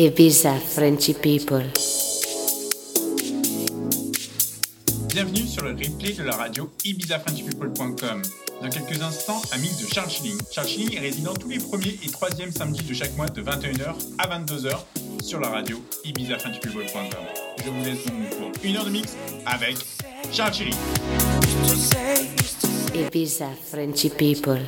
Ibiza Frenchy People. Bienvenue sur le replay de la radio ibizafrenchpeople.com. Dans quelques instants, un mix de Charles Schilling. Charles Schilling est résident tous les premiers et troisièmes samedis de chaque mois de 21h à 22h sur la radio ibizafrenchpeople.com. Je vous laisse donc pour une heure de mix avec Charles Schilling. Ibiza Frenchy People.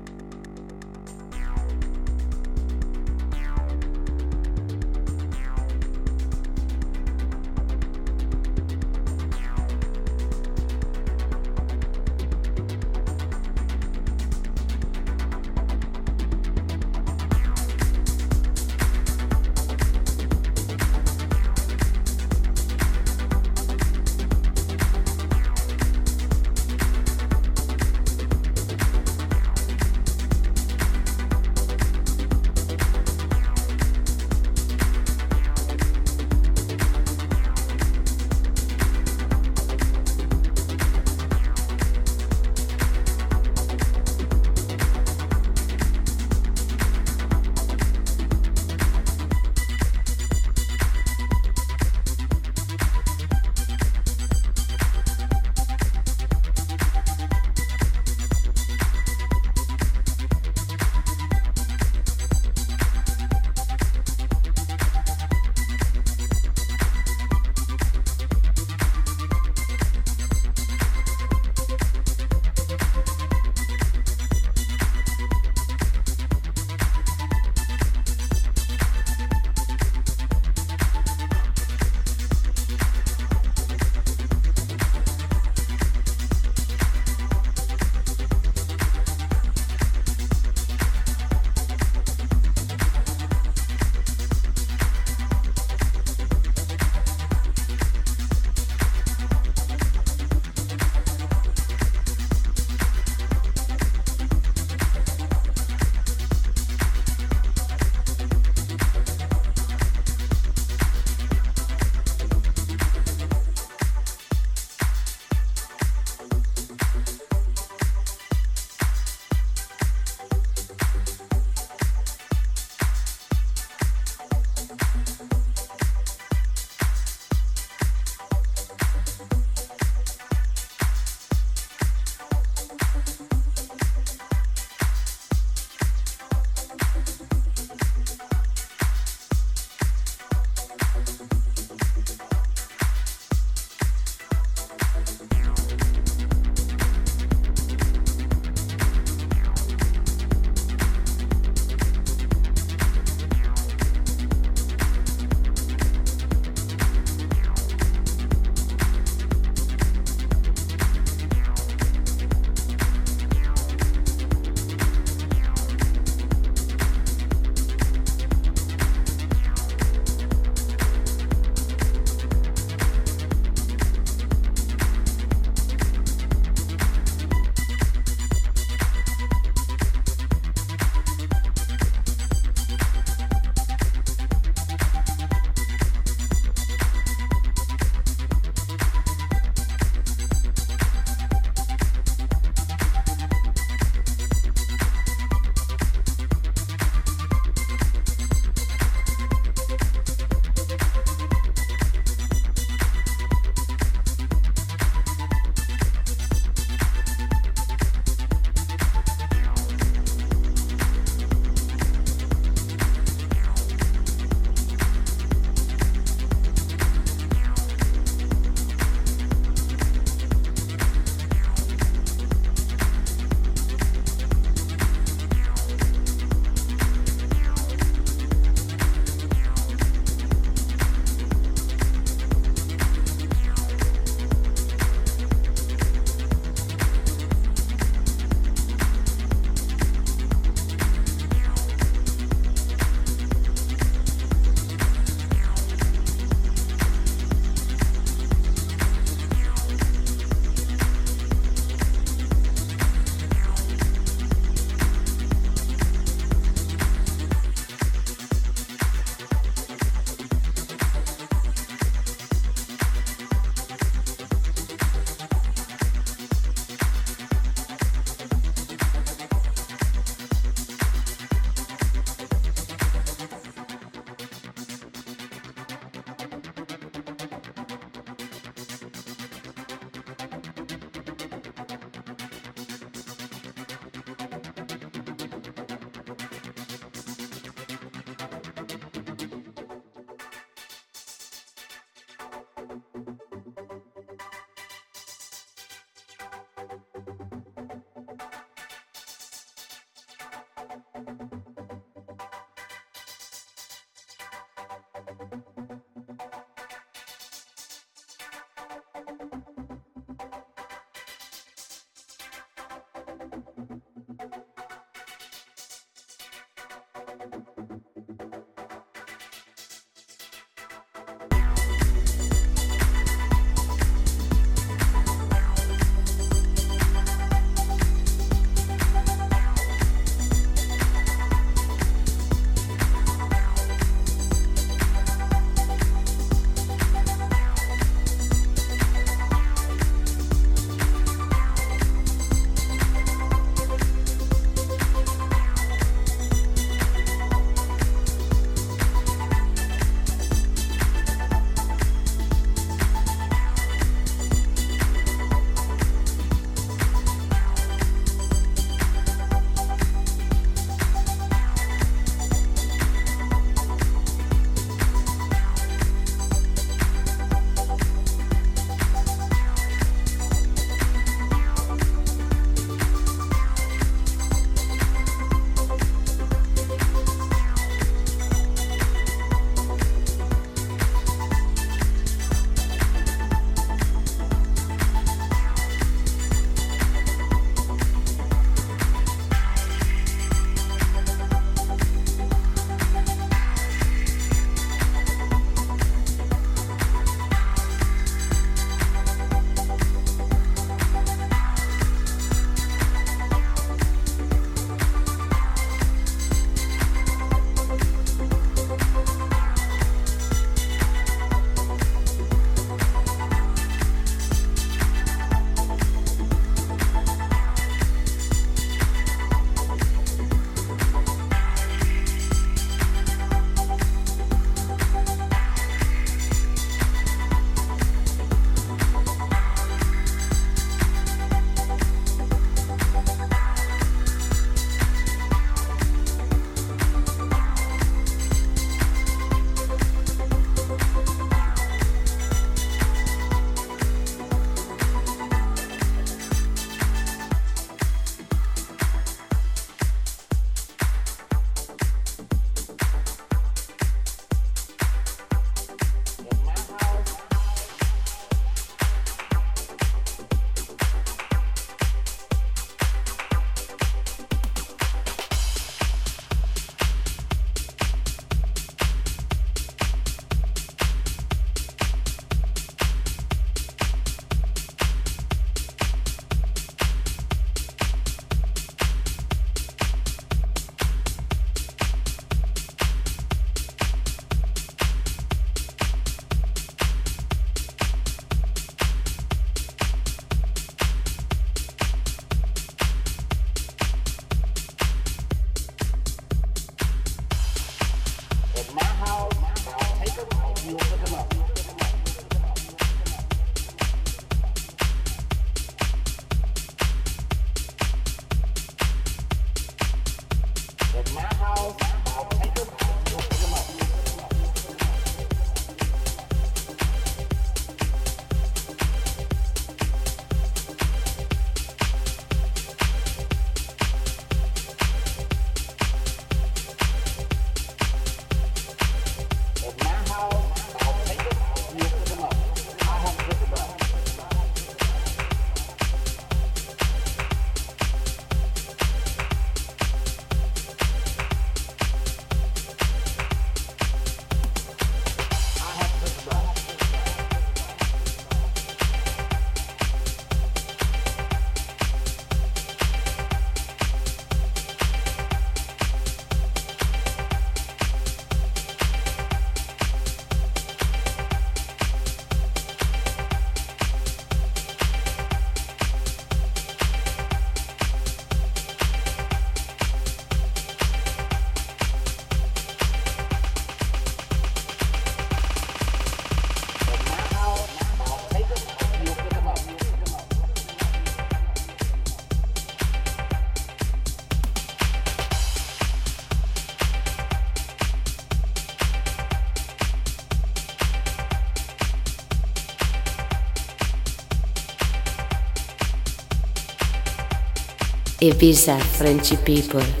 Ibiza Frenchy people.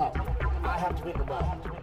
Up. I have to pick them up.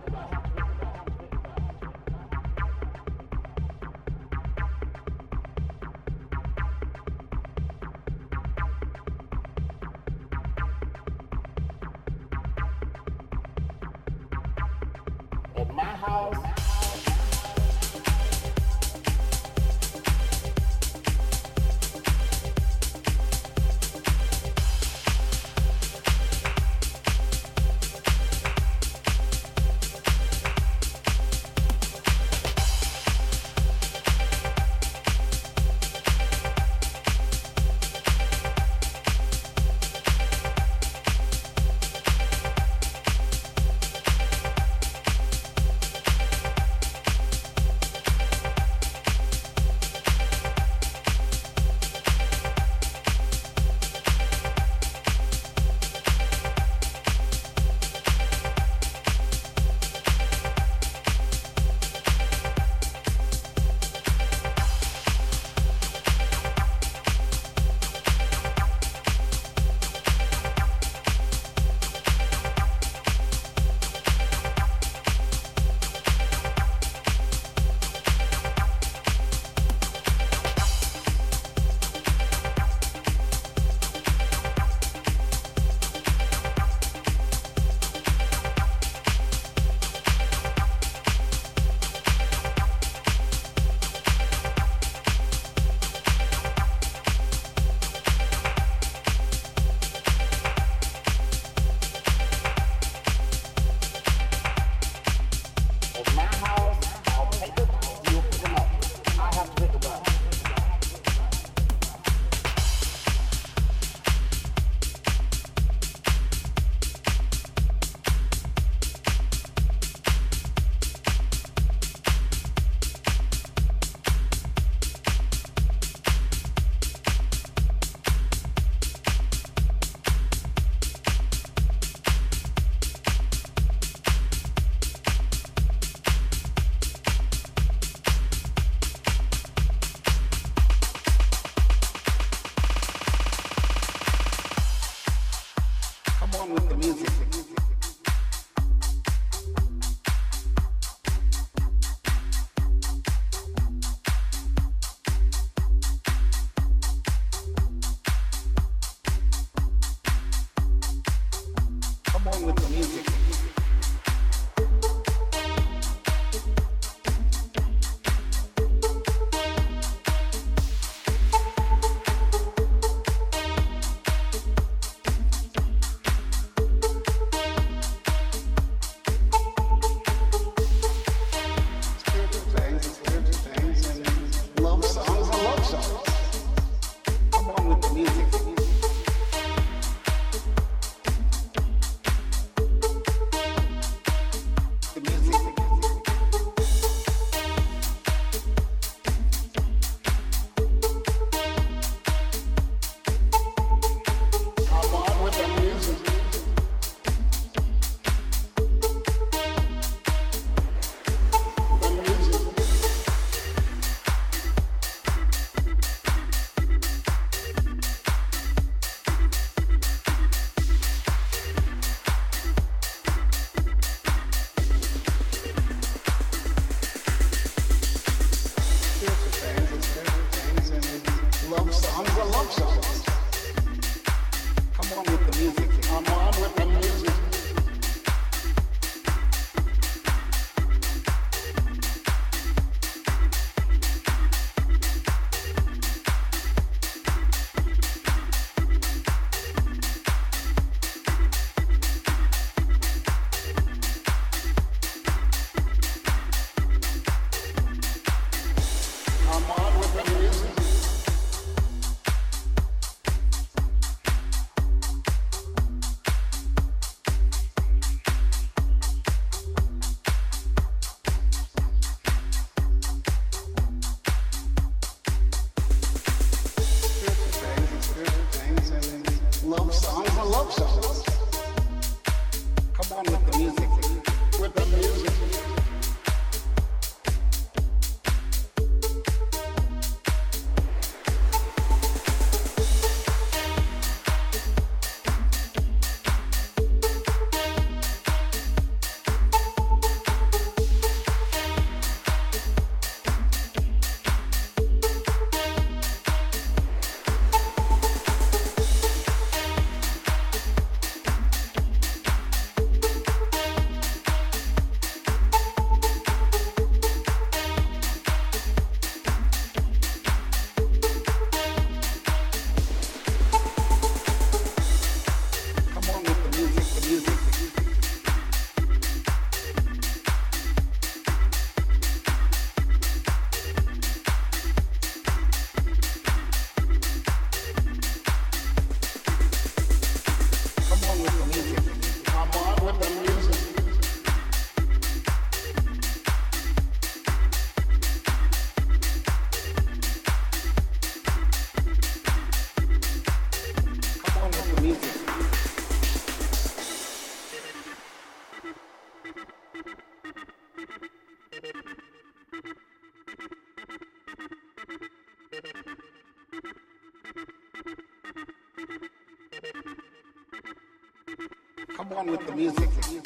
With the music.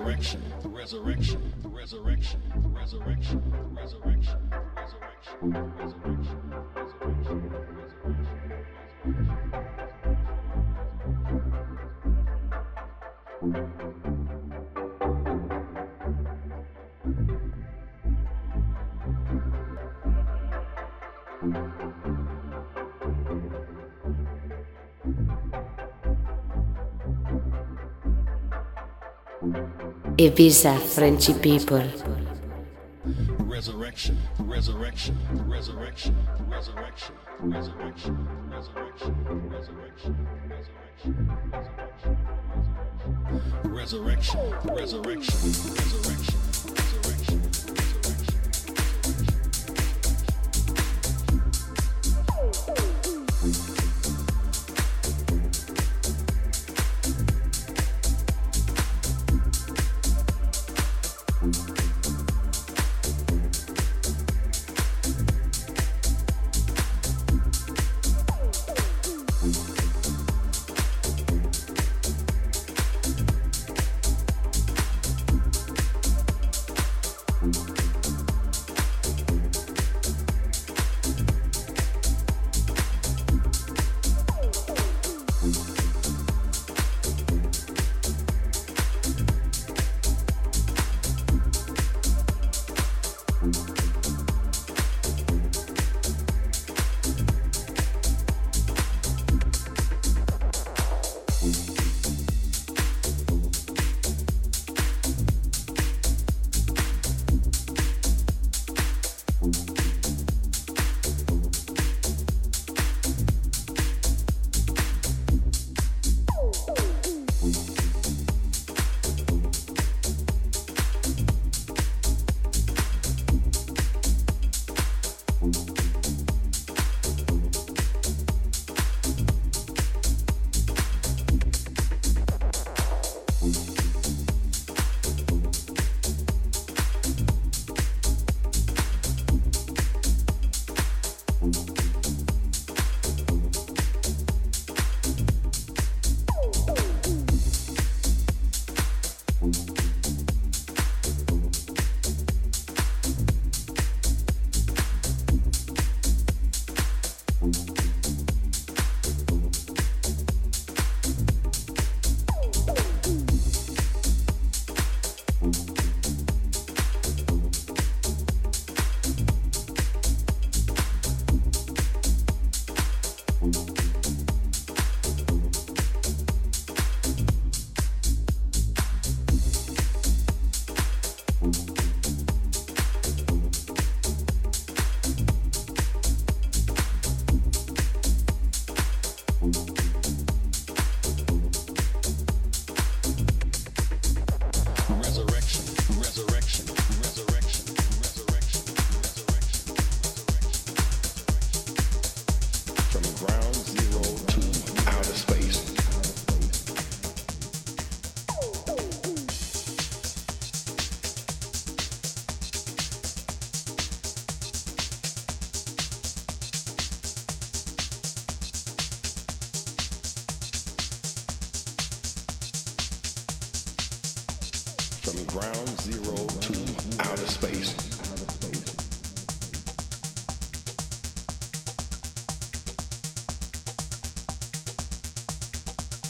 Resurrection, the resurrection, the resurrection, the resurrection, the resurrection, the resurrection, the resurrection, Ibiza Frenchy people. Resurrection, resurrection, resurrection, resurrection, resurrection, resurrection, resurrection, resurrection, resurrection, resurrection, resurrection.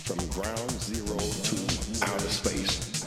from ground zero to outer space.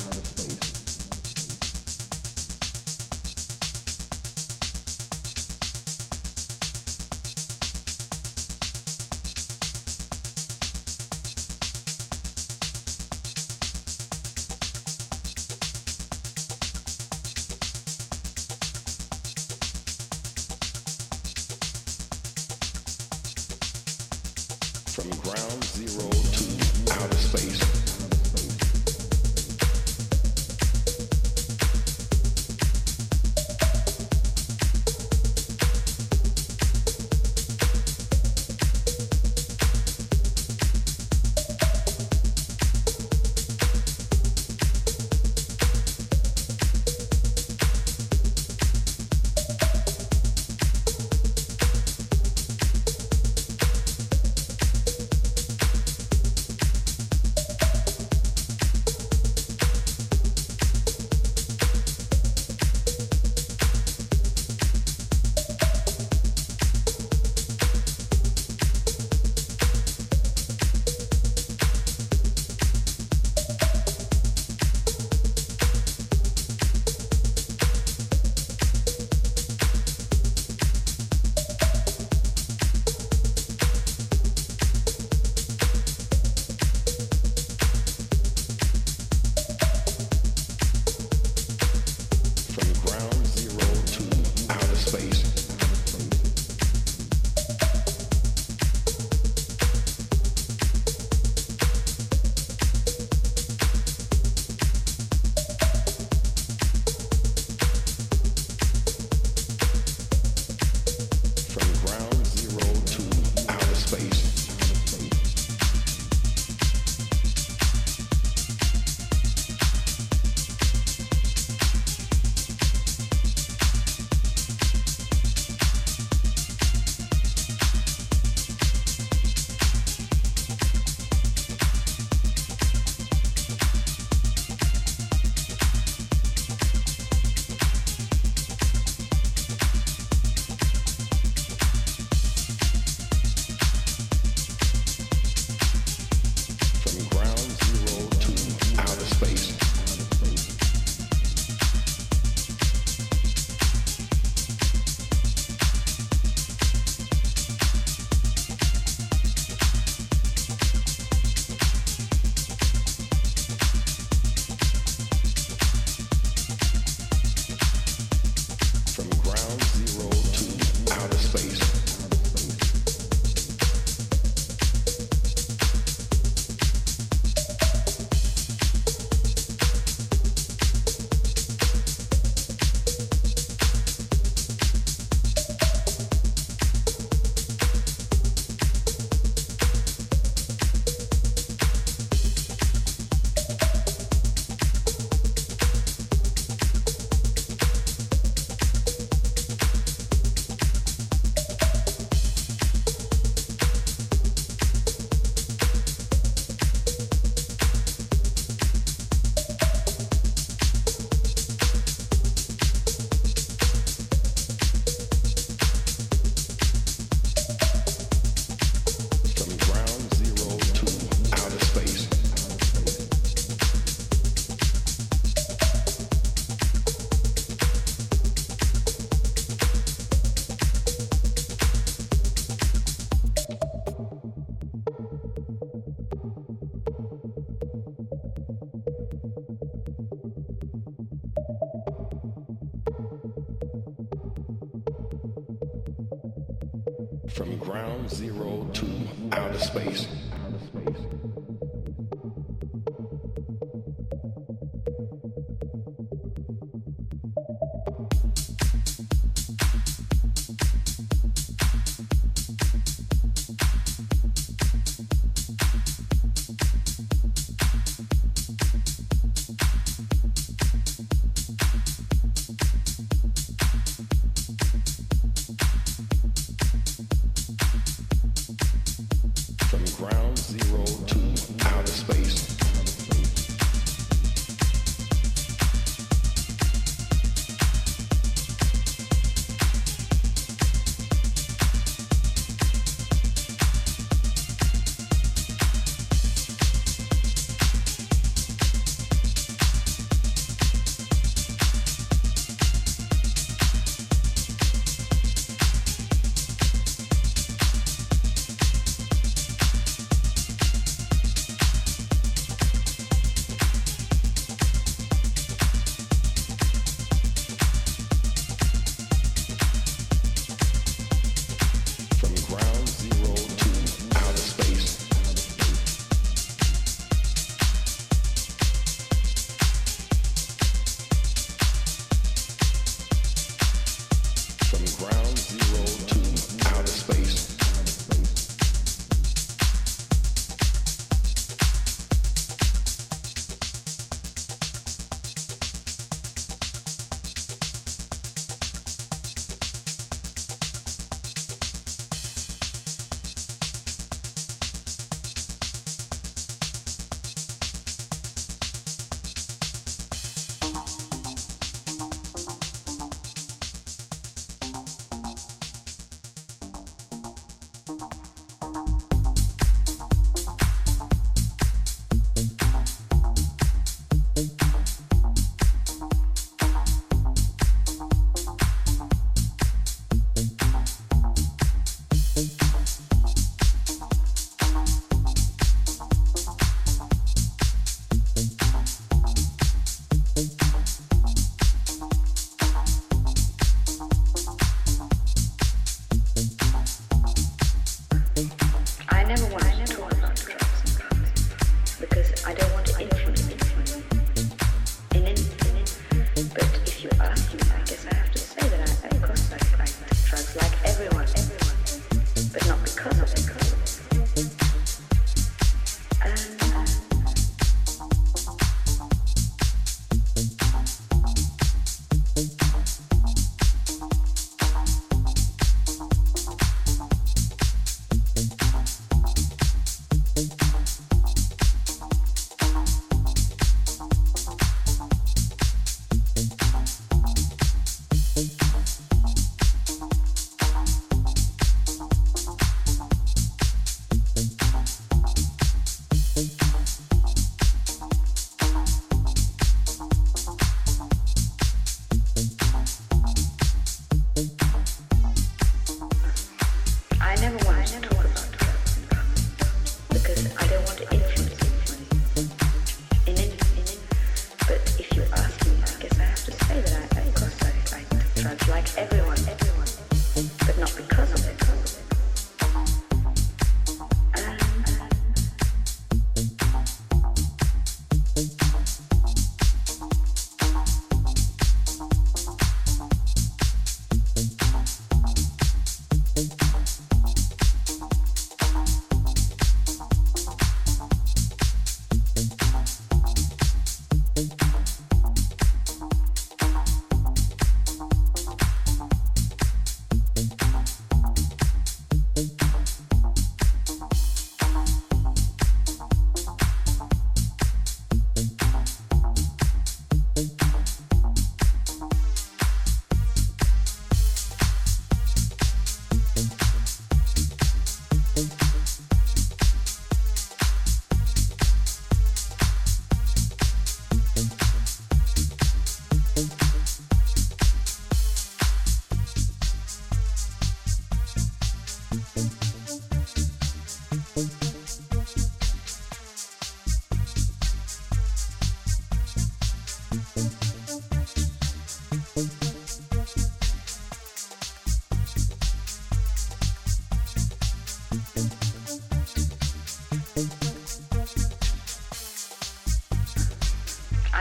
Space.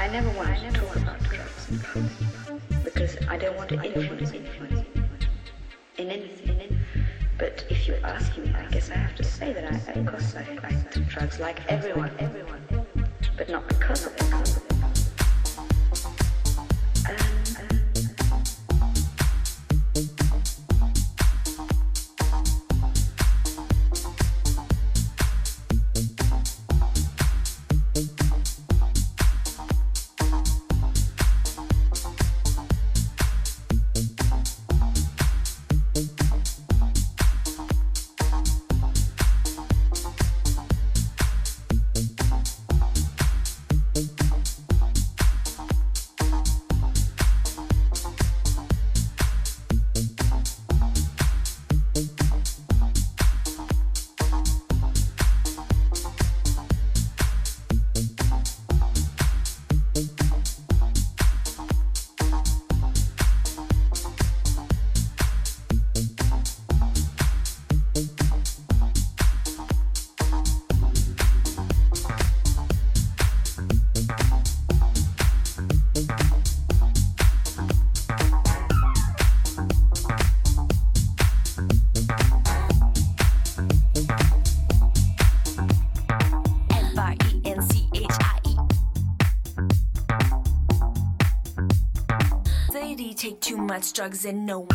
I never wanted to talk about drugs because I don't want to influence anyone. in anything. But if you ask me, I guess I have to say that I, of course, I, I took drugs like everyone, everyone, but not because of it. drugs and no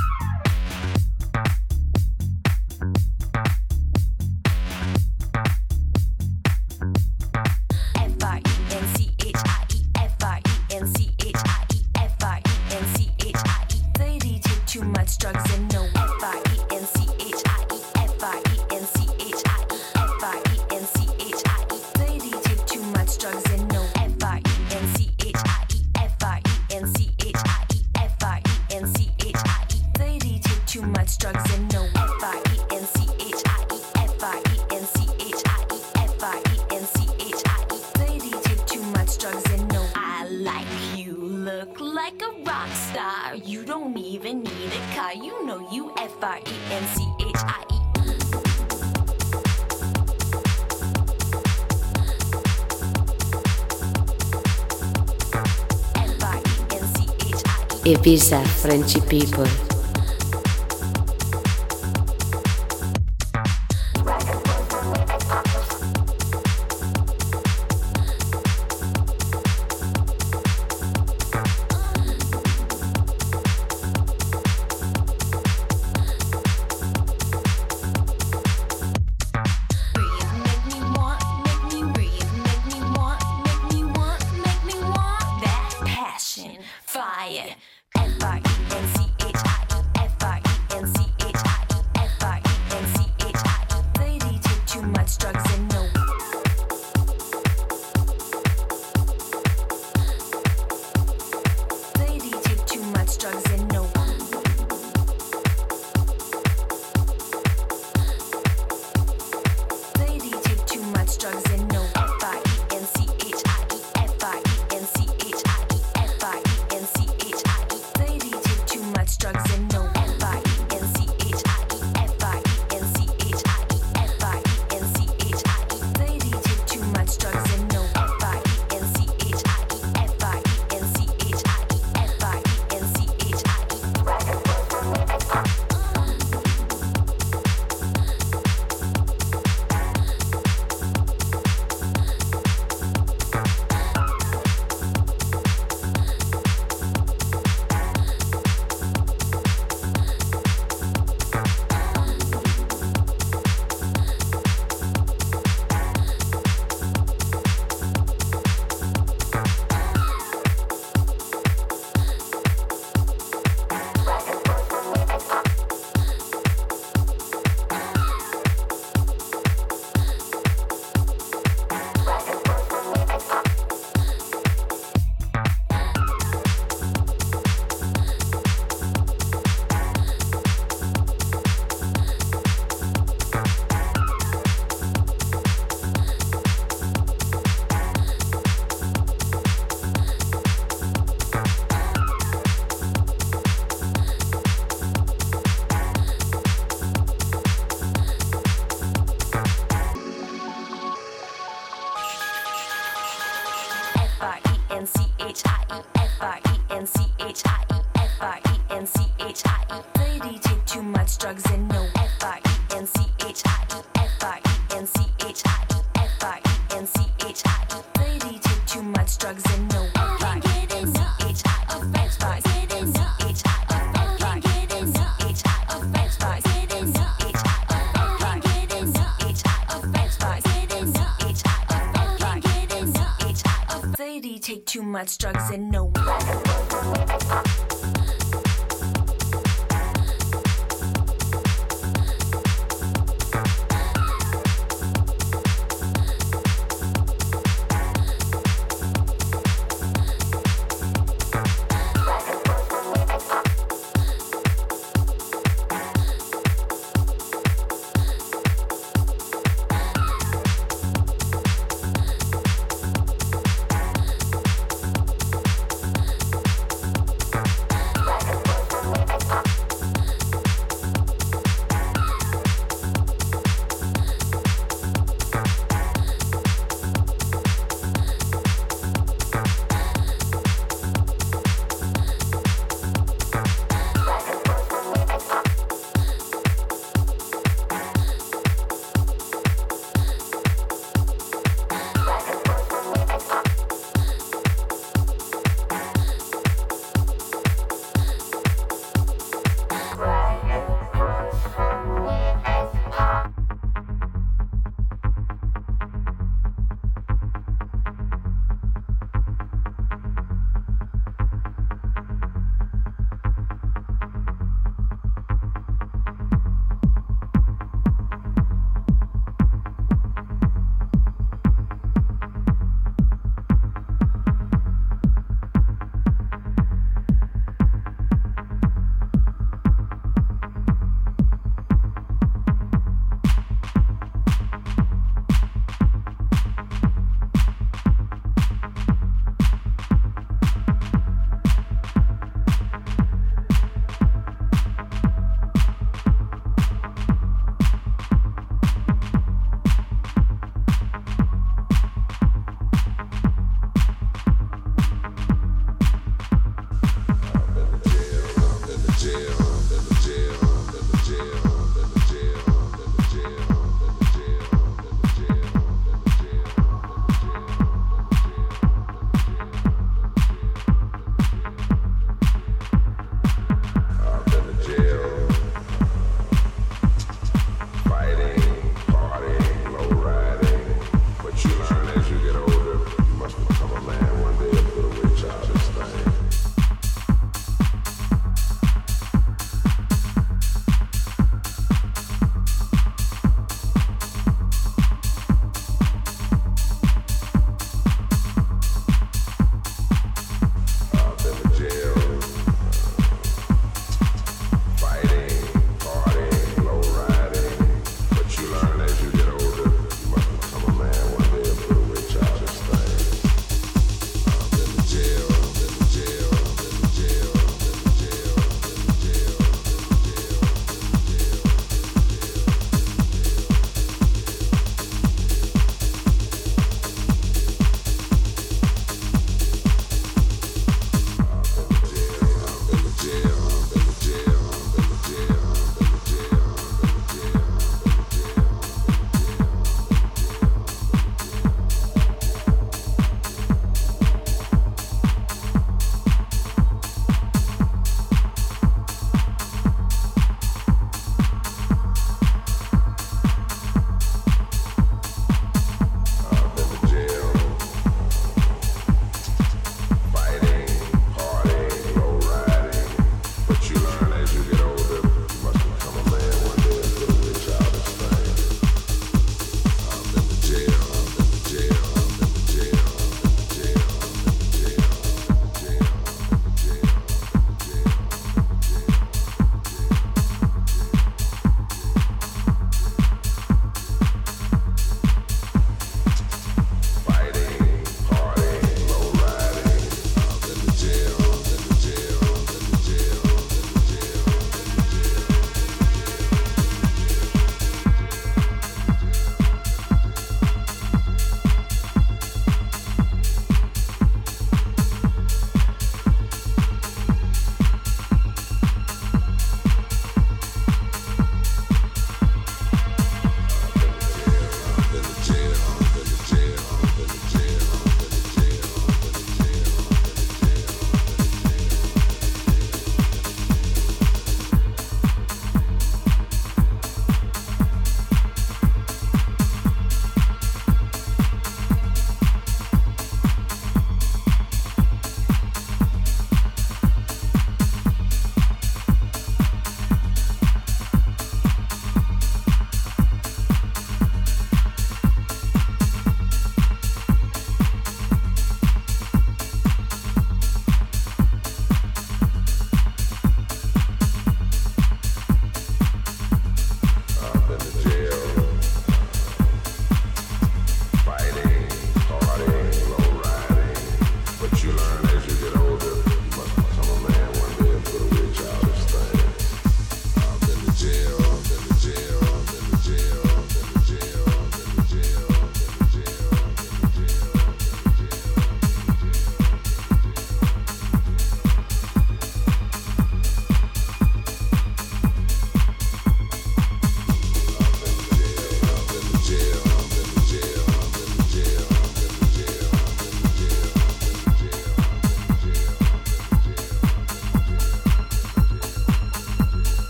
Ibiza, Frenchy people. Too much drugs and no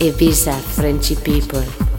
Ibiza Frenchy people.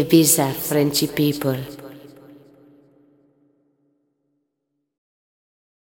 Ibiza Frenchy people.